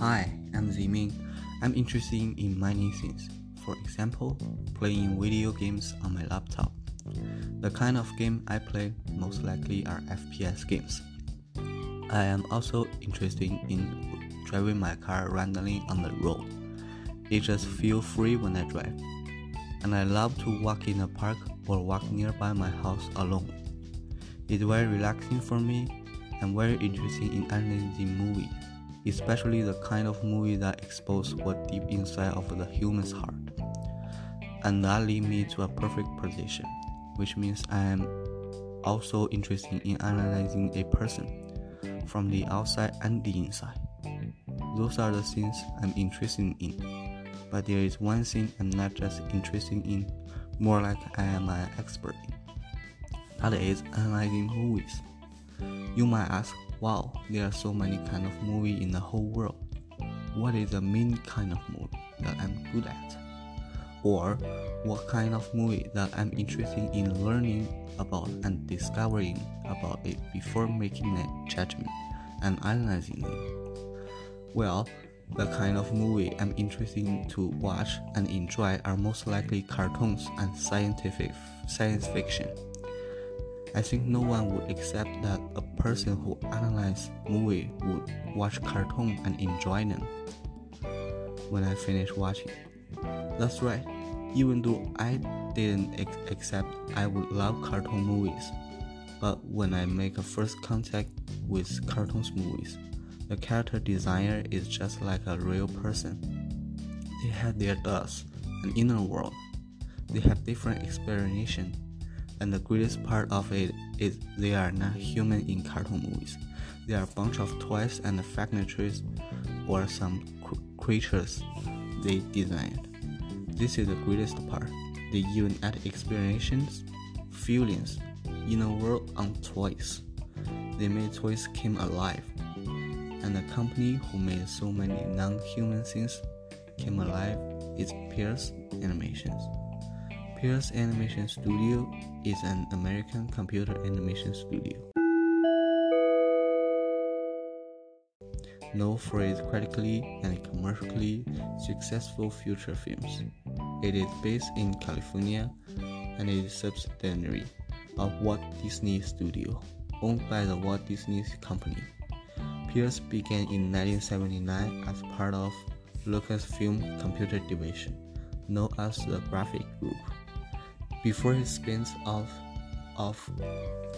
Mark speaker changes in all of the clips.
Speaker 1: Hi, I'm Ziming. I'm interested in many things. For example, playing video games on my laptop. The kind of game I play most likely are FPS games. I am also interested in driving my car randomly on the road. It just feels free when I drive. And I love to walk in a park or walk nearby my house alone. It's very relaxing for me and very interesting in analyzing movies especially the kind of movie that expose what deep inside of the human's heart. And that lead me to a perfect position, which means I am also interested in analyzing a person from the outside and the inside. Those are the things I'm interested in. But there is one thing I'm not just interested in, more like I am an expert in. That is analyzing movies. You might ask, wow, there are so many kind of movie in the whole world. What is the main kind of movie that I'm good at? Or what kind of movie that I'm interested in learning about and discovering about it before making a judgment and analyzing it? Well, the kind of movie I'm interested in to watch and enjoy are most likely cartoons and scientific science fiction. I think no one would accept that a person who analyzes movie would watch cartoon and enjoy them. When I finished watching, that's right. Even though I didn't accept I would love cartoon movies, but when I make a first contact with cartoons movies, the character designer is just like a real person. They have their thoughts, an inner world. They have different explanation and the greatest part of it is they are not human in cartoon movies. They are a bunch of toys and furnitures or some cr- creatures they designed. This is the greatest part. They even add explanations, feelings, in a world on toys. They made toys came alive. And the company who made so many non-human things came alive is Pixar Animations. Pixar Animation Studio is an American computer animation studio. Known for its critically and commercially successful feature films. It is based in California and is subsidiary of Walt Disney Studio, owned by the Walt Disney Company. Pixar began in 1979 as part of Lucasfilm Computer Division, known as the Graphic Group before his spins off off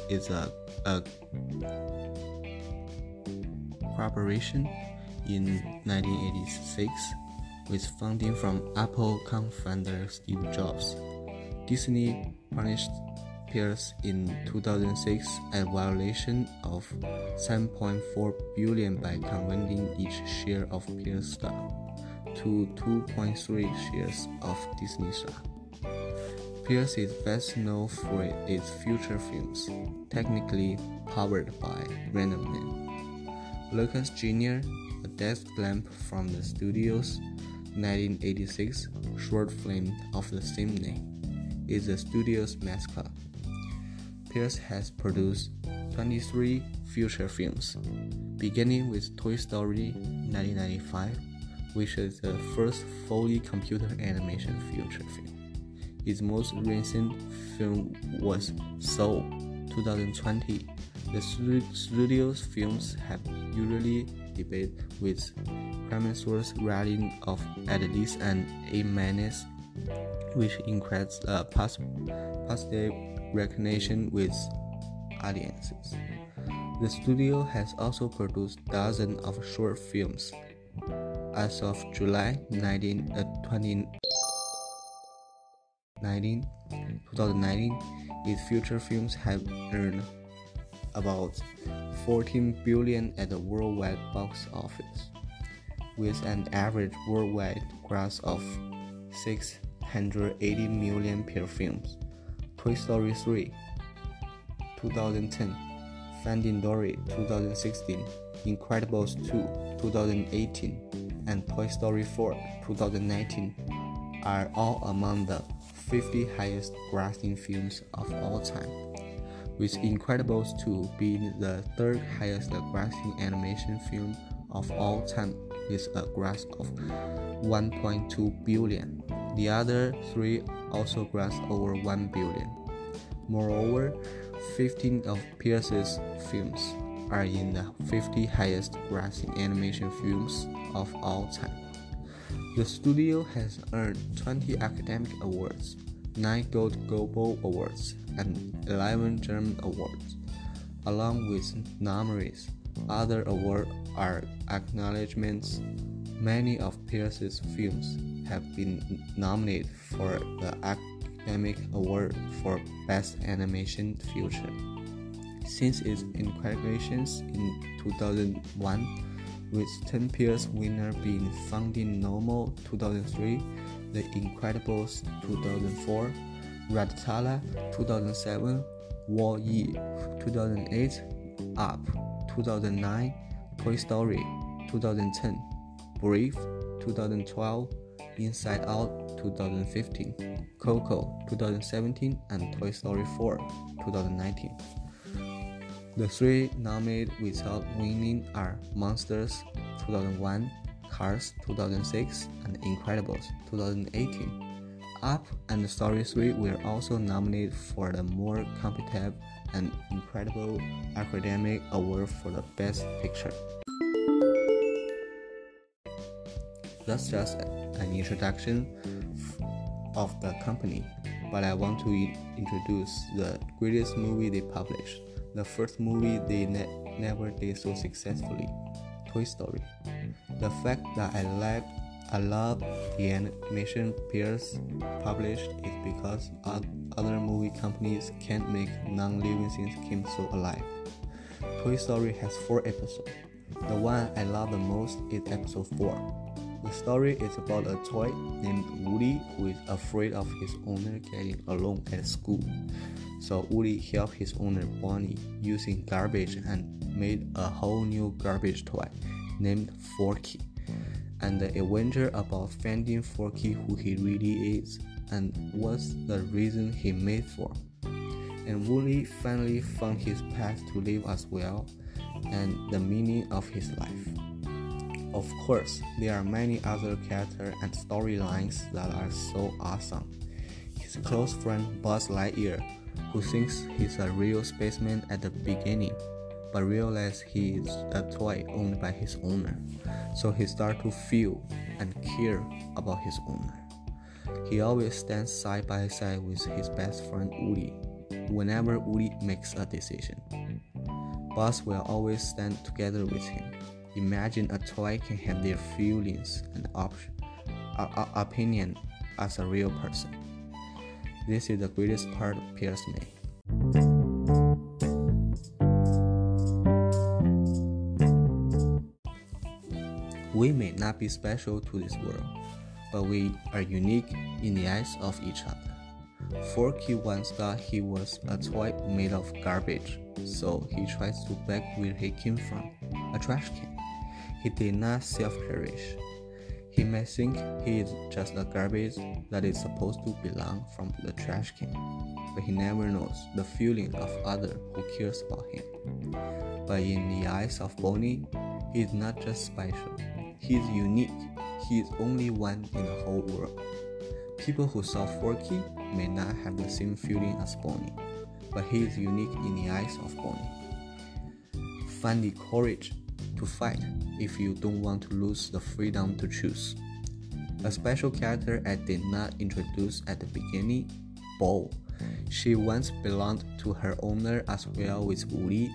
Speaker 1: is a, a cooperation in 1986 with funding from Apple co-founder Steve Jobs. Disney punished Pixar in 2006 a violation of 7.4 billion by converting each share of Pixar stock to 2.3 shares of Disney stock. Pixar is best known for its feature films, technically powered by Random Man. Luxo Jr., a desk lamp from the studio's 1986 short film of the same name, is the studio's mascot. Pixar has produced 23 feature films, beginning with Toy Story 1995, which is the first fully computer animation feature film. His most recent film was Soul 2020. The studio's films have usually debated with CinemaScore rating of at least an A minus, which increases uh, positive recognition with audiences. The studio has also produced dozens of short films. As of July 19, uh, 20, 19, 2019, its feature films have earned about 14 billion at the worldwide box office, with an average worldwide gross of 680 million per film. Toy Story 3, 2010, Finding Dory 2016, Incredibles 2 2018, and Toy Story 4 2019 are all among the 50 highest grossing films of all time, with Incredibles 2 being the third highest grossing animation film of all time with a gross of 1.2 billion. The other three also grossed over 1 billion. Moreover, 15 of Pixar's films are in the 50 highest grossing animation films of all time. The studio has earned 20 academic awards, 9 Gold Globe Awards, and 11 German Awards, along with numerous Other awards are acknowledgments. Many of Pixar's films have been nominated for the Academic Award for Best Animation Feature. Since its incarnation in 2001, with 10 Pixar winner being Finding Nemo 2003, The Incredibles 2004, Ratatouille 2007, Wall-E 2008, Up 2009, Toy Story 2010, Brave 2012, Inside Out 2015, Coco 2017, and Toy Story 4 2019. The three nominated without winning are Monsters 2001, Cars 2006, and Incredibles 2018. Up and Story 3 were also nominated for the more competitive and incredible academic award for the Best Picture. That's just an introduction of the company, but I want to introduce the greatest movie they published the first movie they ne never did so successfully, Toy Story. The fact that I like I love the animation Pixar published is because other movie companies can't make non-living things seem so alive. Toy Story has four episodes. The one I love the most is episode 4. The story is about a toy named Woody who is afraid of his owner getting alone at school. So Woody helped his owner Bonnie using garbage and made a whole new garbage toy named Forky. And the adventure about finding Forky who he really is and what's the reason he made for. And Woody finally found his path to live as well and the meaning of his life. Of course, there are many other characters and storylines that are so awesome. His close friend Buzz Lightyear, who thinks he's a real spaceman at the beginning, but realizes he is a toy owned by his owner, so he starts to feel and care about his owner. He always stands side by side with his best friend Woody whenever Woody makes a decision. Buzz will always stand together with him Imagine a toy can have their feelings and op- uh, opinion as a real person. This is the greatest part Pixar made. We may not be special to this world, but we are unique in the eyes of each other. Forky once thought he was a toy made of garbage, so he tries to beg where he came from a trash can. He did not self perish. He may think he is just a garbage that is supposed to belong from the trash can, but he never knows the feeling of other who cares about him. But in the eyes of Bonnie, he is not just special. He is unique. He is only one in the whole world. People who saw Forky may not have the same feeling as Bonnie, but he is unique in the eyes of Bonnie. Find the courage to fight if you don't want to lose the freedom to choose. A special character I did not introduce at the beginning, Bo. She once belonged to her owner as well with Woody,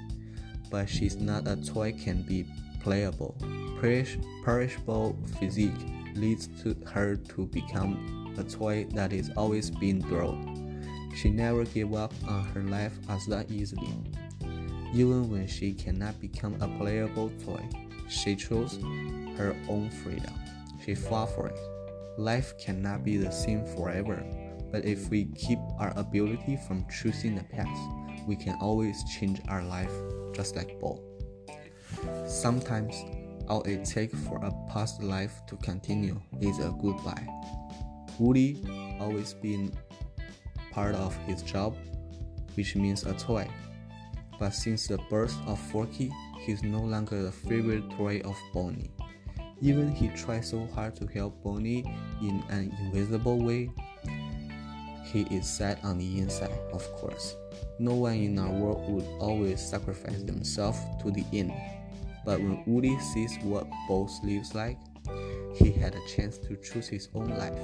Speaker 1: but she's not a toy can be playable. Perish, perishable physique leads to her to become a toy that is always being thrown. She never gave up on her life as that easily. Even when she cannot become a playable toy, she chose her own freedom. She fought for it. Life cannot be the same forever, but if we keep our ability from choosing the path, we can always change our life just like Bo. Sometimes all it takes for a past life to continue is a goodbye. Woody always been part of his job, which means a toy. But since the birth of Forky, he's no longer the favorite toy of Bonnie. Even he tries so hard to help Bonnie in an invisible way. He is sad on the inside, of course. No one in our world would always sacrifice themselves to the end. But when Woody sees what Buzz lives like, he had a chance to choose his own life.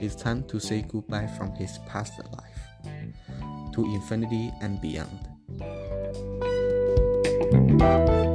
Speaker 1: It's time to say goodbye from his past life to infinity and beyond. Thank you.